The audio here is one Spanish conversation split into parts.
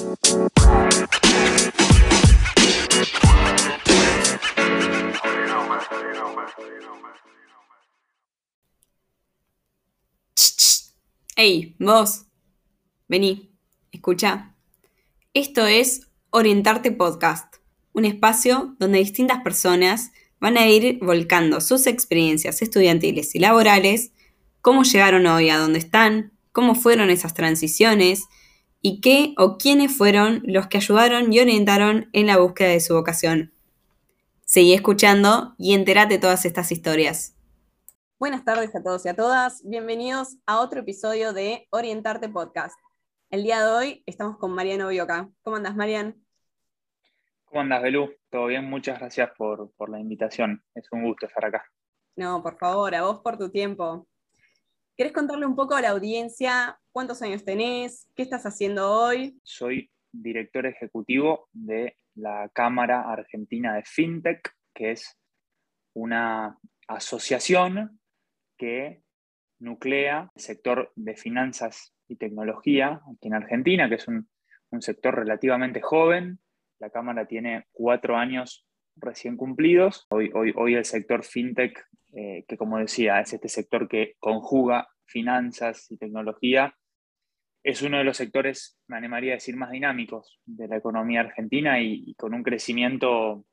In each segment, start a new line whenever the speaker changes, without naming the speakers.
Hey, vos, vení, escucha. Esto es Orientarte Podcast, un espacio donde distintas personas van a ir volcando sus experiencias estudiantiles y laborales, cómo llegaron hoy a donde están, cómo fueron esas transiciones y qué o quiénes fueron los que ayudaron y orientaron en la búsqueda de su vocación. Seguí escuchando y entérate de todas estas historias.
Buenas tardes a todos y a todas. Bienvenidos a otro episodio de Orientarte Podcast. El día de hoy estamos con Mariano Bioca. ¿Cómo andas, Marian?
¿Cómo andas, Belú? ¿Todo bien? Muchas gracias por, por la invitación. Es un gusto estar acá.
No, por favor, a vos por tu tiempo. ¿Querés contarle un poco a la audiencia cuántos años tenés? ¿Qué estás haciendo hoy?
Soy director ejecutivo de la Cámara Argentina de FinTech, que es una asociación que nuclea el sector de finanzas y tecnología aquí en Argentina, que es un, sector relativamente joven. La Cámara tiene cuatro años recién cumplidos. Hoy, hoy, hoy el sector fintech, eh, que como decía, es este sector que conjuga finanzas y tecnología, es uno de los sectores, me animaría a decir, más dinámicos de la economía argentina y con un crecimiento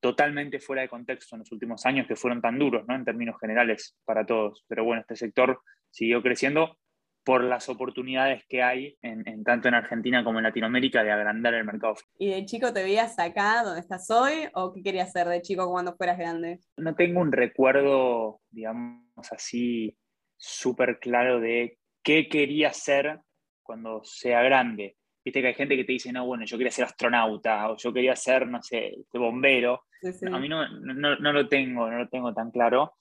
totalmente fuera de contexto en los últimos años que fueron tan duros, ¿no? En términos generales para todos. Pero bueno, este sector siguió creciendo por las oportunidades que hay en, tanto en Argentina como en Latinoamérica de agrandar el mercado.
¿Y de chico te veías acá donde estás hoy o qué querías hacer de chico cuando fueras grande?
No tengo un recuerdo, digamos así, súper claro de qué quería ser cuando sea grande. Viste que hay gente que te dice, no, bueno, yo quería ser astronauta o yo quería ser, no sé, este bombero. A mí no, no, lo tengo, no lo tengo tan claro.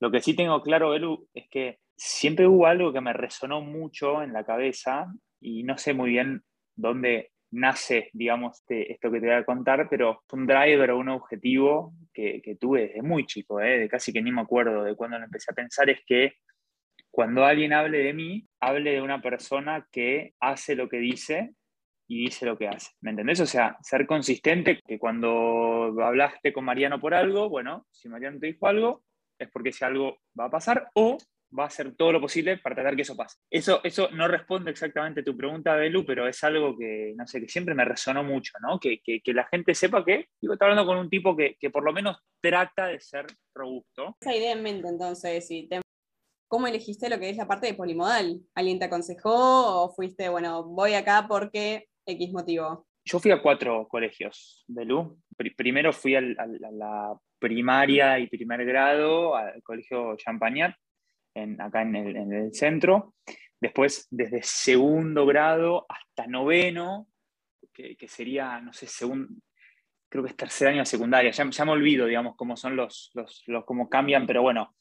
Lo que sí tengo claro, Belu, es que siempre hubo algo que me resonó mucho en la cabeza y no sé muy bien dónde nace, digamos, este, esto que te voy a contar, pero un driver o un objetivo que, que tuve desde muy chico, ¿eh? de casi que ni me acuerdo de cuando lo empecé a pensar, es que cuando alguien hable de mí, hable de una persona que hace lo que dice y dice lo que hace. ¿Me entendés? O sea, ser consistente, que cuando hablaste con Mariano por algo, bueno, si Mariano te dijo algo, es porque si algo va a pasar o va a hacer todo lo posible para tratar que eso pase. Eso, eso no responde exactamente a tu pregunta, Belu, pero es algo que, no sé, que siempre me resonó mucho, ¿no? Que, que, la gente sepa que, digo, está hablando con un tipo que, que, por lo menos trata de ser robusto.
Esa idea en mente, entonces, si ¿cómo elegiste lo que es la parte de polimodal? ¿Alguien te aconsejó o fuiste, bueno, voy acá porque X motivo?
Yo fui a cuatro colegios de Lu. primero fui a la primaria y primer grado al colegio Champagnat, en, acá en el, centro. Después, desde segundo grado hasta noveno, que, sería, no sé, segundo, creo que es tercer año de secundaria. Ya, ya, me olvido, digamos, cómo son los, los, cómo cambian, pero bueno,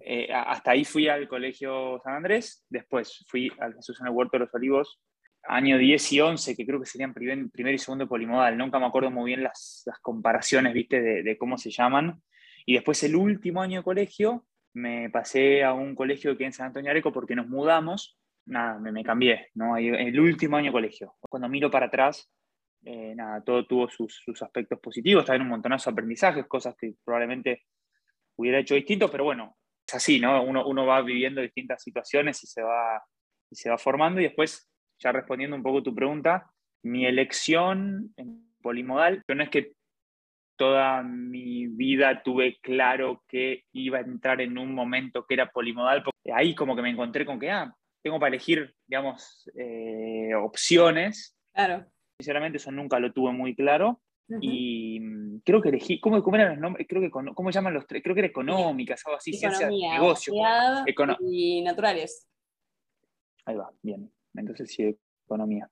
eh, hasta ahí fui al colegio San Andrés. Después fui al Jesús en el Huerto de los Olivos año 10 y 11, que creo que serían primer, y segundo polimodal. Nunca me acuerdo muy bien las, comparaciones, viste, de, cómo se llaman. Y después el último año de colegio, me pasé a un colegio que en San Antonio Areco porque nos mudamos. Nada, me, cambié, ¿no? El último año de colegio. Cuando miro para atrás, eh, nada, todo tuvo sus, aspectos positivos, también un montonazo de aprendizajes, cosas que probablemente hubiera hecho distinto, pero bueno, es así, ¿no? Uno, uno va viviendo distintas situaciones y se va, y se va formando y después ya respondiendo un poco tu pregunta, mi elección en polimodal, no es que toda mi vida tuve claro que iba a entrar en un momento que era polimodal, porque ahí como que me encontré con que, ah, tengo para elegir, digamos, eh, opciones.
Claro.
Sinceramente eso nunca lo tuve muy claro. Y mm, creo que elegí, ¿cómo, cómo eran los nombres? Creo que, ¿cómo llaman los tres? Creo que era económicas, algo así, ciencia negocio.
y naturales.
Ahí va, bien entonces sí, economía.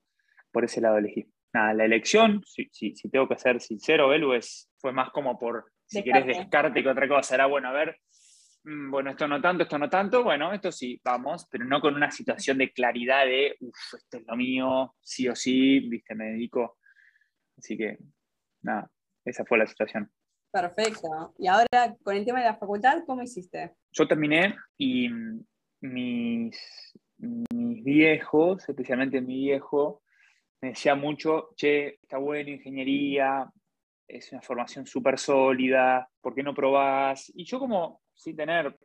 Por ese lado elegí. Nada, la elección, si, si, tengo que ser sincero, Belu, es, fue más como por, si querés, descarte que otra cosa. Era, bueno, a ver, bueno, esto no tanto, esto no tanto, bueno, esto sí, vamos, pero no con una situación de claridad de, uff, esto es lo mío, sí o sí, viste, me dedico. Así que, nada, esa fue la situación.
Perfecto. Y ahora, con el tema de la facultad, ¿cómo hiciste?
Yo terminé y mis, mis viejos, especialmente mi viejo, me decía mucho, che, está bueno ingeniería, es una formación súper sólida, ¿por qué no probás? Y yo como sin tener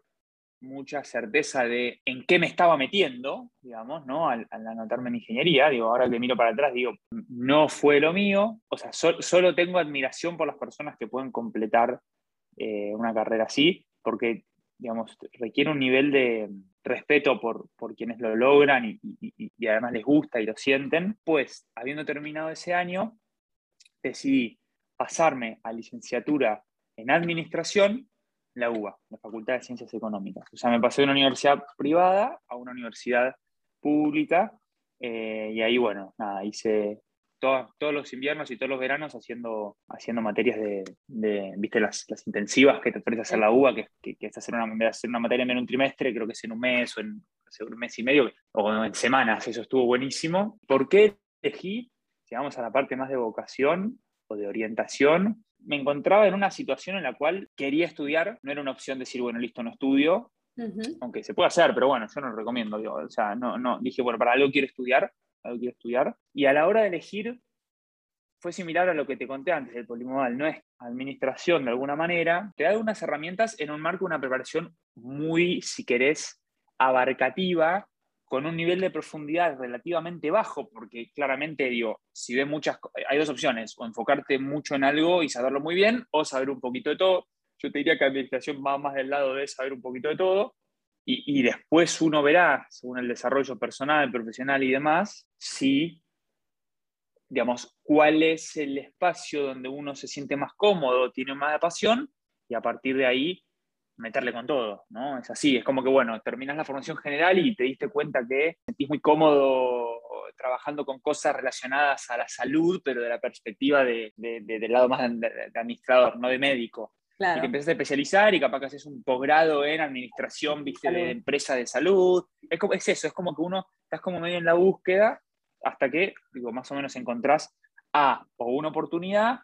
mucha certeza de en qué me estaba metiendo, digamos, ¿no? Al, anotarme en ingeniería, digo, ahora que miro para atrás, digo, no fue lo mío, o sea, solo tengo admiración por las personas que pueden completar eh, una carrera así, porque, digamos, requiere un nivel de respeto por, quienes lo logran y, y además les gusta y lo sienten. Pues, habiendo terminado ese año, decidí pasarme a licenciatura en administración la UBA, la Facultad de Ciencias Económicas. O sea, me pasé de una universidad privada a una universidad pública eh, y ahí, bueno, nada, hice todos, todos los inviernos y todos los veranos haciendo, haciendo materias de, viste, las, las, intensivas que te ofrece hacer la UBA, que, que, es hacer una, hacer una materia en un trimestre, creo que es en un mes o en un mes y medio, o en semanas, eso estuvo buenísimo. ¿Por qué elegí, llegamos a la parte más de vocación o de orientación, me encontraba en una situación en la cual quería estudiar, no era una opción decir, bueno, listo, no estudio, aunque se puede hacer, pero bueno, yo no lo recomiendo, o sea, no, no, dije, bueno, para algo quiero estudiar, algo quiero estudiar, y a la hora de elegir fue similar a lo que te conté antes del polimodal, no es administración de alguna manera, te da unas herramientas en un marco de una preparación muy, si querés, abarcativa, con un nivel de profundidad relativamente bajo, porque claramente, digo, si ves muchas, hay dos opciones, o enfocarte mucho en algo y saberlo muy bien, o saber un poquito de todo. Yo te diría que la administración va más del lado de saber un poquito de todo, y, después uno verá, según el desarrollo personal, profesional y demás, si, digamos, cuál es el espacio donde uno se siente más cómodo, tiene más pasión, y a partir de ahí meterle con todo, ¿no? Es así, es como que, bueno, terminas la formación general y te diste cuenta que sentís muy cómodo trabajando con cosas relacionadas a la salud, pero de la perspectiva de, del lado más de, administrador, no de médico. Y te empiezas a especializar y capaz que haces un posgrado en administración, viste, de empresa de salud. Es, como, es eso, es como que uno estás como medio en la búsqueda hasta que, digo, más o menos encontrás A, o una oportunidad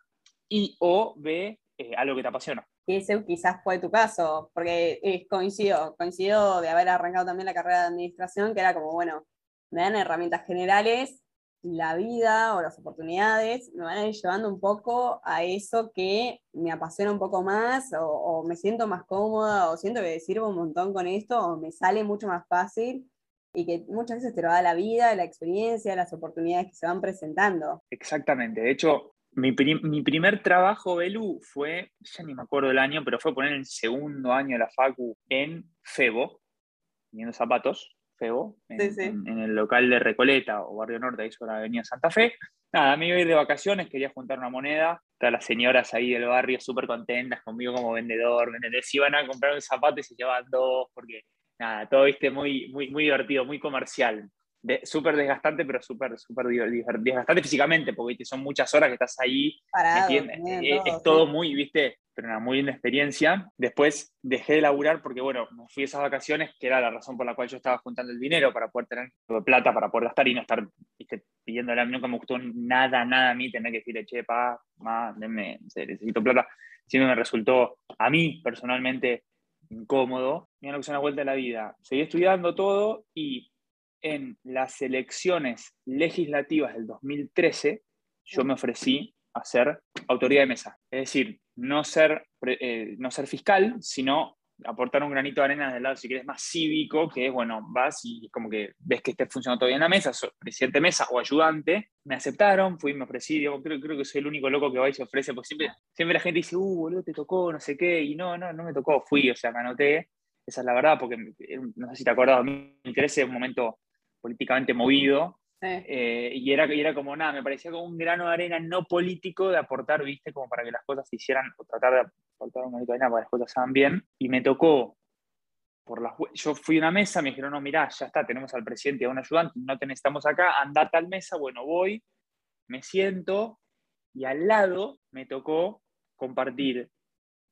y o B, eh, algo que te apasiona
que ese quizás fue tu caso, porque eh, coincido, coincido de haber arrancado también la carrera de administración, que era como, bueno, me dan herramientas generales, la vida o las oportunidades me van a ir llevando un poco a eso que me apasiona un poco más, o, me siento más cómoda, o siento que sirvo un montón con esto, o me sale mucho más fácil, y que muchas veces te lo da la vida, la experiencia, las oportunidades que se van presentando.
Exactamente, de hecho, mi, primer trabajo, Belu, fue, ya ni me acuerdo el año, pero fue poner el segundo año de la Facu en Febo, viendo zapatos, Febo, en, el local de Recoleta o Barrio Norte, ahí sobre la Avenida Santa Fe. Nada, me iba a ir de vacaciones, quería juntar una moneda. Todas las señoras ahí del barrio súper contentas conmigo como vendedor, ¿me Iban a comprar un zapato y se llevaban dos, porque nada, todo viste muy, muy, muy divertido, muy comercial súper desgastante, pero súper, súper desgastante físicamente, porque son muchas horas que estás ahí, eh, es, todo muy, viste, pero una muy linda experiencia. Después dejé de laburar porque, bueno, me fui a esas vacaciones, que era la razón por la cual yo estaba juntando el dinero para poder tener plata, para poder gastar y no estar ¿viste? pidiéndole a mí, nunca me gustó nada, nada a mí tener que decirle, che, pa, ma, denme, necesito plata. Siempre me resultó a mí personalmente incómodo. Mira lo que es una vuelta de la vida. Seguí estudiando todo y en las elecciones legislativas del 2013, yo me ofrecí a ser autoridad de mesa. Es decir, no ser, eh, no ser fiscal, sino aportar un granito de arena del lado, si quieres, más cívico, que es, bueno, vas y como que ves que esté funcionando todavía en la mesa, presidente de mesa o ayudante. Me aceptaron, fui, me ofrecí, digo, creo, creo que soy el único loco que va y se ofrece, porque siempre, siempre la gente dice, uh, boludo, te tocó, no sé qué, y no, no, no me tocó, fui, o sea, me anoté. Esa es la verdad, porque no sé si te acuerdas, 2013 es un momento políticamente movido. Eh, y, era, y era como nada, me parecía como un grano de arena no político de aportar, viste, como para que las cosas se hicieran, o tratar de aportar un granito de arena para que las cosas se hagan bien. Y me tocó, por las, yo fui a una mesa, me dijeron, no, mirá, ya está, tenemos al presidente y a un ayudante, no te necesitamos acá, anda a tal mesa, bueno, voy, me siento, y al lado me tocó compartir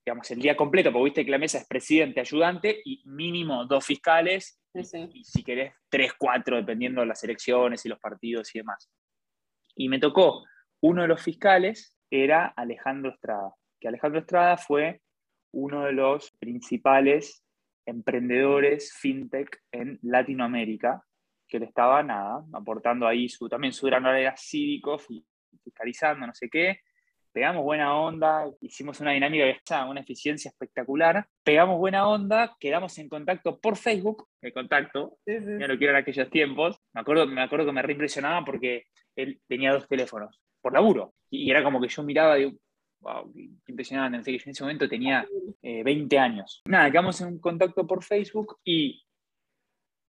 digamos, el día completo, porque viste que la mesa es presidente, ayudante y mínimo dos fiscales, y si querés tres, cuatro, dependiendo de las elecciones y los partidos y demás. Y me tocó, uno de los fiscales era Alejandro Estrada, que Alejandro Estrada fue uno de los principales emprendedores fintech en Latinoamérica, que él estaba, nada, aportando ahí su, también su gran área cívico, fiscalizando, no sé qué. Pegamos buena onda, hicimos una dinámica, una eficiencia espectacular. Pegamos buena onda, quedamos en contacto por Facebook, el contacto, ya lo quiero en aquellos tiempos. Me acuerdo, me acuerdo que me reimpresionaba porque él tenía dos teléfonos, por laburo. Y era como que yo miraba, digo, wow, qué impresionante. En ese momento tenía 20 eh, años. Nada, quedamos en contacto por Facebook y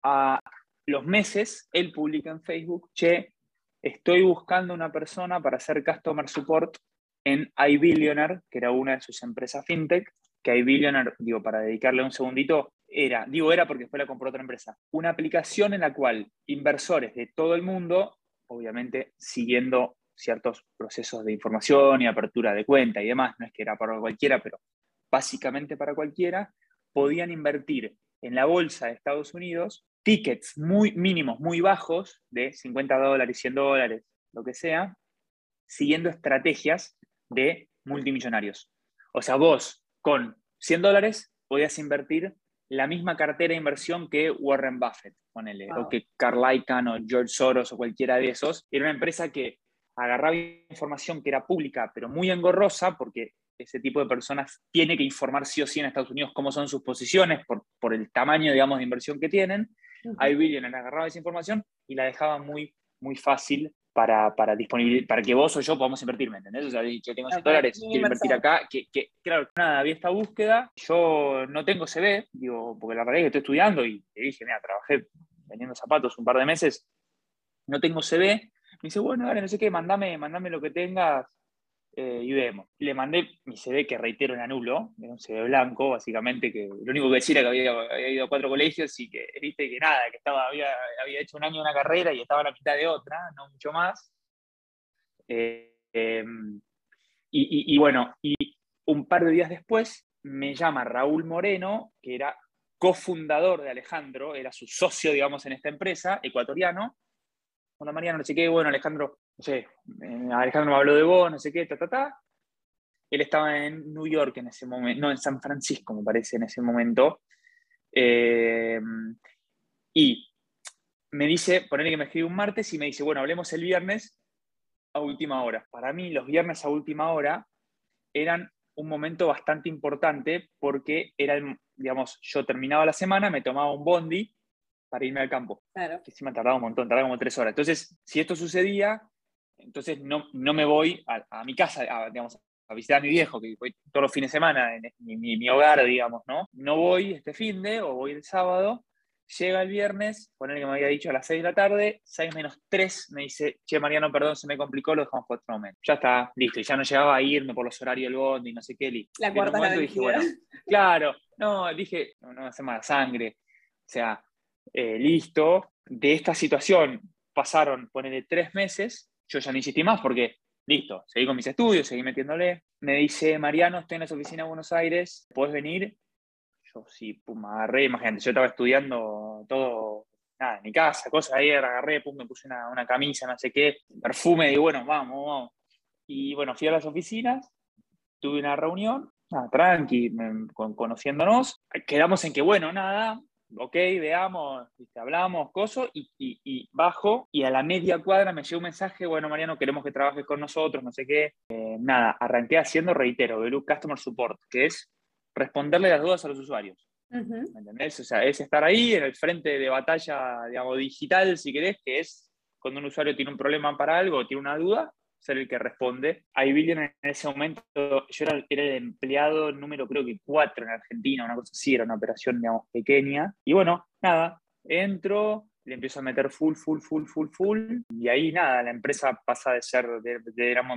a los meses él publica en Facebook, che, estoy buscando una persona para hacer customer support en iBillionaire, que era una de sus empresas fintech, que iBillionaire, digo, para dedicarle un segundito, era, digo era porque después la compró otra empresa, una aplicación en la cual inversores de todo el mundo, obviamente siguiendo ciertos procesos de información y apertura de cuenta y demás, no es que era para cualquiera, pero básicamente para cualquiera, podían invertir en la bolsa de Estados Unidos tickets muy mínimos, muy bajos, de 50 dólares, 100 dólares, lo que sea, siguiendo estrategias de multimillonarios. O sea, vos con 100 dólares podías invertir la misma cartera de inversión que Warren Buffett, ponele, o que Carl Icahn o George Soros o cualquiera de esos. Era una empresa que agarraba información que era pública, pero muy engorrosa, porque ese tipo de personas tiene que informar sí o sí en Estados Unidos cómo son sus posiciones por, por el tamaño, digamos, de inversión que tienen. Uh -huh. agarraba esa información y la dejaba muy, muy fácil para, para, para que vos o yo podamos invertir, ¿me entendés? O sea, yo tengo 100 dólares, quiero invertir acá, que, que, claro, nada, había esta búsqueda, yo no tengo CV, digo, porque la realidad es que estoy estudiando y te dije, mira, trabajé vendiendo zapatos un par de meses, no tengo CV, me dice, bueno, dale, no sé qué, mandame, mandame lo que tengas eh, y vemos. Le mandé mi CD que reitero en anulo, era un CD blanco, básicamente, que lo único que decía era que había, ido a cuatro colegios y que, viste, que nada, que estaba, había, hecho un año una carrera y estaba a la mitad de otra, no mucho más. Eh, em, y, bueno, y un par de días después me llama Raúl Moreno, que era cofundador de Alejandro, era su socio, digamos, en esta empresa, ecuatoriano. Hola Mariano, no sé qué, bueno, Alejandro no sé, Alejandro me habló de vos, no sé qué, ta, ta, ta. Él estaba en New York en ese momento, no, en San Francisco, me parece, en ese momento. Eh, y me dice, ponerle que me escribe un martes y me dice, bueno, hablemos el viernes a última hora. Para mí, los viernes a última hora eran un momento bastante importante porque era, digamos, yo terminaba la semana, me tomaba un bondi para irme al campo. Claro. Que sí me tardaba un montón, tardaba como tres horas. Entonces, si esto sucedía, entonces no, no me voy a, mi casa, a, digamos, a visitar a mi viejo, que voy todos los fines de semana en mi, mi, hogar, digamos, ¿no? No voy este fin de, o voy el sábado, llega el viernes, poner que me había dicho a las 6 de la tarde, 6 menos 3, me dice, che, Mariano, perdón, se me complicó, lo dejamos por otro momento. Ya está, listo, y ya no llegaba a irme por los horarios del bondi, no sé qué, listo.
La cuarta
momento dije, bueno, claro, no, dije, no, no hace mala sangre, o sea, eh, listo, de esta situación pasaron, ponele, tres meses, yo ya no insistí más porque, listo, seguí con mis estudios, seguí metiéndole. Me dice, Mariano, estoy en la oficina de Buenos Aires, ¿puedes venir? Yo sí, pum, me agarré, imagínate, yo estaba estudiando todo, nada, en mi casa, cosas ahí, agarré, pum, me puse una, camisa, no sé qué, perfume, y bueno, vamos, vamos. Y bueno, fui a las oficinas, tuve una reunión, nada, tranqui, conociéndonos, quedamos en que, bueno, nada, ok, veamos, hablamos, coso, y, bajo, y a la media cuadra me llegó un mensaje, bueno, Mariano, queremos que trabajes con nosotros, no sé qué. Eh, nada, arranqué haciendo, reitero, Belu Customer Support, que es responderle las dudas a los usuarios. ¿Me entendés? O sea, es estar ahí en el frente de batalla, digamos, digital, si querés, que es cuando un usuario tiene un problema para algo, tiene una duda, ser el que responde. Billion en ese momento, yo era, era, el empleado número creo que cuatro en Argentina, una cosa así, era una operación, digamos, pequeña. Y bueno, nada, entro, le empiezo a meter full, full, full, full, full, y ahí nada, la empresa pasa de ser, de,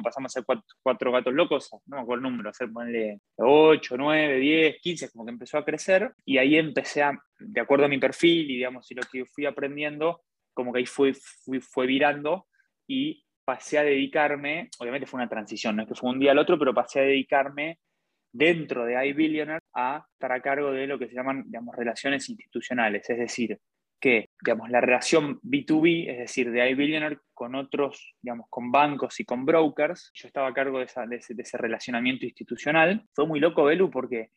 pasamos a ser cuatro, gatos locos, no me acuerdo el número, hacer ponerle 8, 9, 10, 15, como que empezó a crecer, y ahí empecé a, de acuerdo a mi perfil y digamos, y lo que fui aprendiendo, como que ahí fue, fue, fue virando, y pasé a dedicarme, obviamente fue una transición, no es que fue un día al otro, pero pasé a dedicarme dentro de iBillionaire a estar a cargo de lo que se llaman, digamos, relaciones institucionales, es decir, que, digamos, la relación B2B, es decir, de iBillionaire con otros, digamos, con bancos y con brokers, yo estaba a cargo de, ese, relacionamiento institucional. Fue muy loco, Belu, porque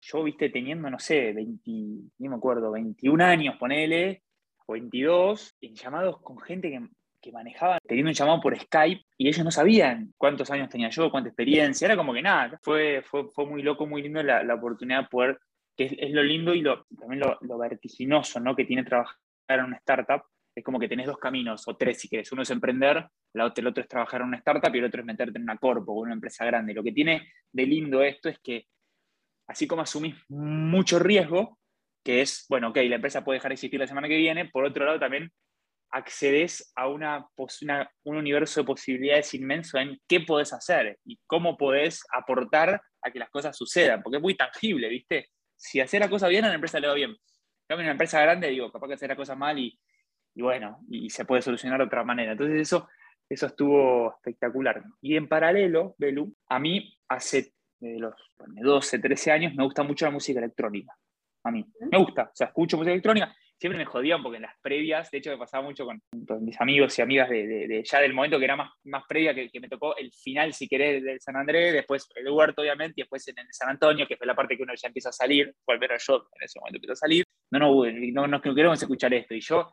yo, viste, teniendo, no sé, 20, ni me acuerdo, 21 años, ponele, o 22 en llamados con gente que, que manejaba, teniendo un llamado por Skype y ellos no sabían cuántos años tenía yo, cuánta experiencia, era como que nada, fue, fue, fue muy loco, muy lindo la, la oportunidad de poder, que es, lo lindo y lo, también lo, vertiginoso ¿no? que tiene trabajar en una startup, es como que tenés dos caminos, o tres si querés. Uno es emprender, el otro es trabajar en una startup y el otro es meterte en una corpo o una empresa grande. Lo que tiene de lindo esto es que, así como asumís mucho riesgo, que es, bueno, ok, la empresa puede dejar de existir la semana que viene, por otro lado también accedes a una, una, un universo de posibilidades inmenso en qué podés hacer y cómo podés aportar a que las cosas sucedan, porque es muy tangible, ¿viste? Si hacer la cosa bien, a la empresa le va bien. En una empresa grande, digo, capaz que hacer la cosa mal y y bueno, y, se puede solucionar de otra manera. Entonces eso, eso estuvo espectacular. Y en paralelo, Belu, a mí hace de los 12, 13 años me gusta mucho la música electrónica. A mí, me gusta, o sea, escucho música electrónica. Siempre me jodían porque en las previas, de hecho me pasaba mucho con, con mis amigos y amigas de, de, de, ya del momento que era más, más previa, que, que, me tocó el final, si querés, del San Andrés, después el huerto, obviamente, y después en el San Antonio, que fue la parte que uno ya empieza a salir, o al menos yo en ese momento empiezo a salir. No, no, no, no, no queremos escuchar esto. Y yo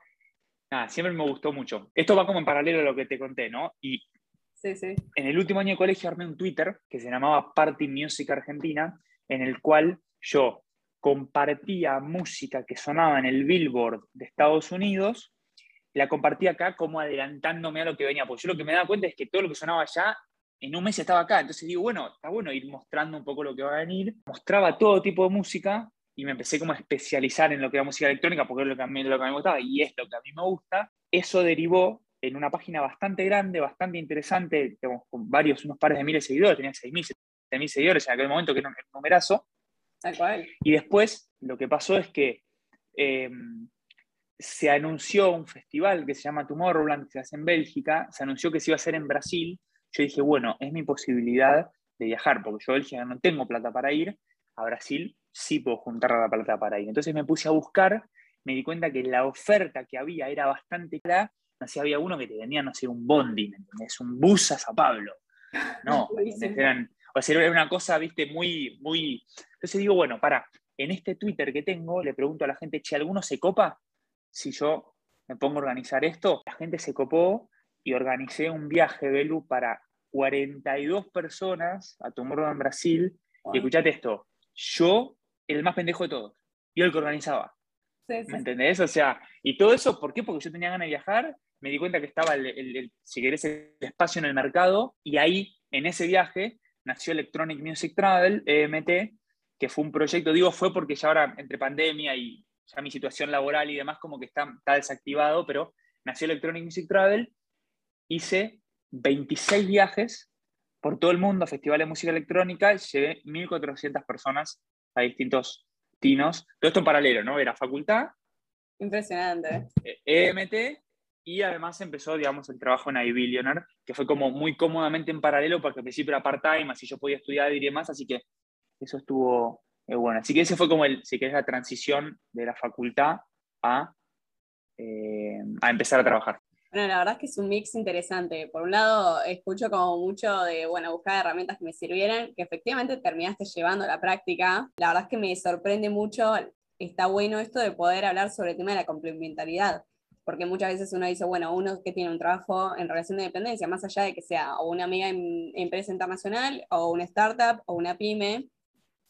nada, siempre me gustó mucho. Esto va como en paralelo a lo que te conté, ¿no? Y
sí, sí.
en el último año de colegio armé un Twitter que se llamaba Party Music Argentina, en el cual yo compartía música que sonaba en el Billboard de Estados Unidos, la compartía acá como adelantándome a lo que venía, porque yo lo que me daba cuenta es que todo lo que sonaba allá en un mes estaba acá, entonces digo, bueno, está bueno ir mostrando un poco lo que va a venir, mostraba todo tipo de música y me empecé como a especializar en lo que era música electrónica porque es lo que a mí, lo que me gustaba y es lo que a mí me gusta, eso derivó en una página bastante grande, bastante interesante, digamos, con varios, unos pares de miles de seguidores, tenía 6.000, 7.000 seguidores en aquel momento, que era un numerazo. Y después lo que pasó es que eh, se anunció un festival que se llama Tomorrowland, que se hace en Bélgica, se anunció que se iba a hacer en Brasil. Yo dije, bueno, es mi posibilidad de viajar, porque yo Bélgica no tengo plata para ir, a Brasil sí puedo juntar la plata para ir. Entonces me puse a buscar, me di cuenta que la oferta que había era bastante clara. No sé, había uno que te vendía, no sé, un bondi, ¿me entendés? Un bus a Sao Pablo. No, Eran, sea, era una cosa, viste, muy, muy... Entonces digo, bueno, para, en este Twitter que tengo, le pregunto a la gente, che, ¿alguno se copa? Si yo me pongo a organizar esto, la gente se copó y organicé un viaje, Belu, para 42 personas a Tomorrow en Brasil. Y escuchate esto, yo el más pendejo de todos. Yo el que organizaba. Sí, sí. ¿Me entendés? O sea, y todo eso, ¿por qué? Porque yo tenía ganas de viajar, me di cuenta que estaba, el, el, el, si querés, el espacio en el mercado, y ahí, en ese viaje, nació Electronic Music Travel, EMT, que fue un proyecto, digo, fue porque ya ahora, entre pandemia y ya mi situación laboral y demás, como que está, está desactivado, pero nació Electronic Music Travel, hice 26 viajes por todo el mundo, festivales de música electrónica, llevé 1.400 personas a distintos tinos. Todo esto en paralelo, ¿no? Era facultad.
Impresionante.
EMT y además empezó, digamos, el trabajo en iBillionaire, que fue como muy cómodamente en paralelo porque al principio era part-time, así yo podía estudiar y demás, así que eso estuvo eh, bueno. Así que ese fue como, el, si querés, la transición de la facultad a, eh, a empezar a trabajar.
Bueno, la verdad es que es un mix interesante. Por un lado, escucho como mucho de, bueno, buscar herramientas que me sirvieran, que efectivamente terminaste llevando a la práctica. La verdad es que me sorprende mucho, está bueno esto de poder hablar sobre el tema de la complementariedad, porque muchas veces uno dice, bueno, uno que tiene un trabajo en relación de dependencia, más allá de que sea o una en empresa internacional, o una startup, o una pyme,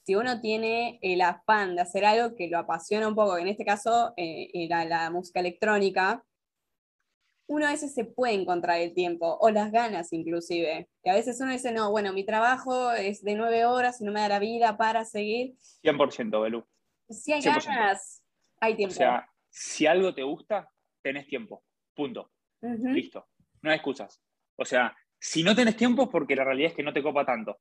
si uno tiene el afán de hacer algo que lo apasiona un poco, en este caso eh, era la música electrónica, uno a veces se puede encontrar el tiempo, o las ganas inclusive, que a veces uno dice, no, bueno, mi trabajo es de nueve horas y no me da la vida para seguir.
100%, Belú.
Si hay 100%. ganas, hay tiempo.
O sea, si algo te gusta, tenés tiempo, punto. Uh -huh. Listo, no hay excusas. O sea, si no tenés tiempo es porque la realidad es que no te copa tanto.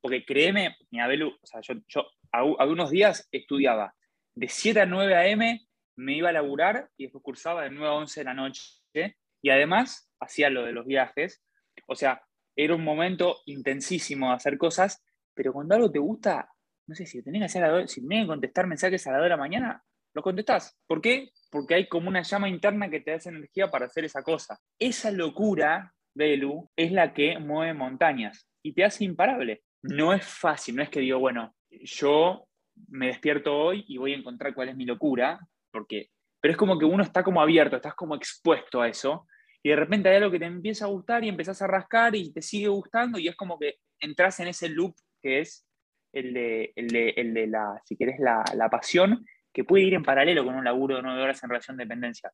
Porque créeme, mi Abelu, o sea, yo, yo algunos días estudiaba de 7 a 9 a.m., me iba a laburar y después cursaba de 9 a 11 de la noche y además hacía lo de los viajes. O sea, era un momento intensísimo de hacer cosas, pero cuando algo te gusta, no sé, si tenés que, hacer la, si tenés que contestar mensajes a la hora de la mañana, lo contestás. ¿Por qué? Porque hay como una llama interna que te da energía para hacer esa cosa. Esa locura, Belu, es la que mueve montañas y te hace imparable. No es fácil, no es que digo, bueno, yo me despierto hoy y voy a encontrar cuál es mi locura, porque pero es como que uno está como abierto, estás como expuesto a eso, y de repente hay algo que te empieza a gustar y empezás a rascar y te sigue gustando, y es como que entras en ese loop que es el de, el de, la, si querés, la, pasión, que puede ir en paralelo con un laburo de nueve horas en relación de dependencia.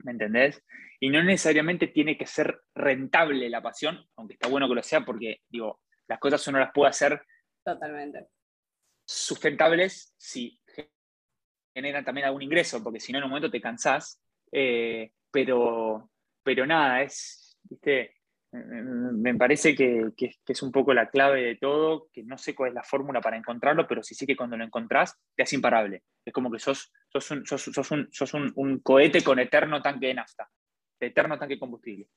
¿Me entendés? Y no necesariamente tiene que ser rentable la pasión, aunque está bueno que lo sea, porque, digo, las cosas uno las puede hacer
totalmente
sustentables si generan también algún ingreso, porque si no en un momento te cansás. Eh, pero, pero nada, es, ¿viste? Me parece que, es un poco la clave de todo, que no sé cuál es la fórmula para encontrarlo, pero sí sé que cuando lo encontrás te hace imparable. Es como que sos, sos, un, sos, un, un, cohete con eterno tanque de nafta, eterno tanque de combustible.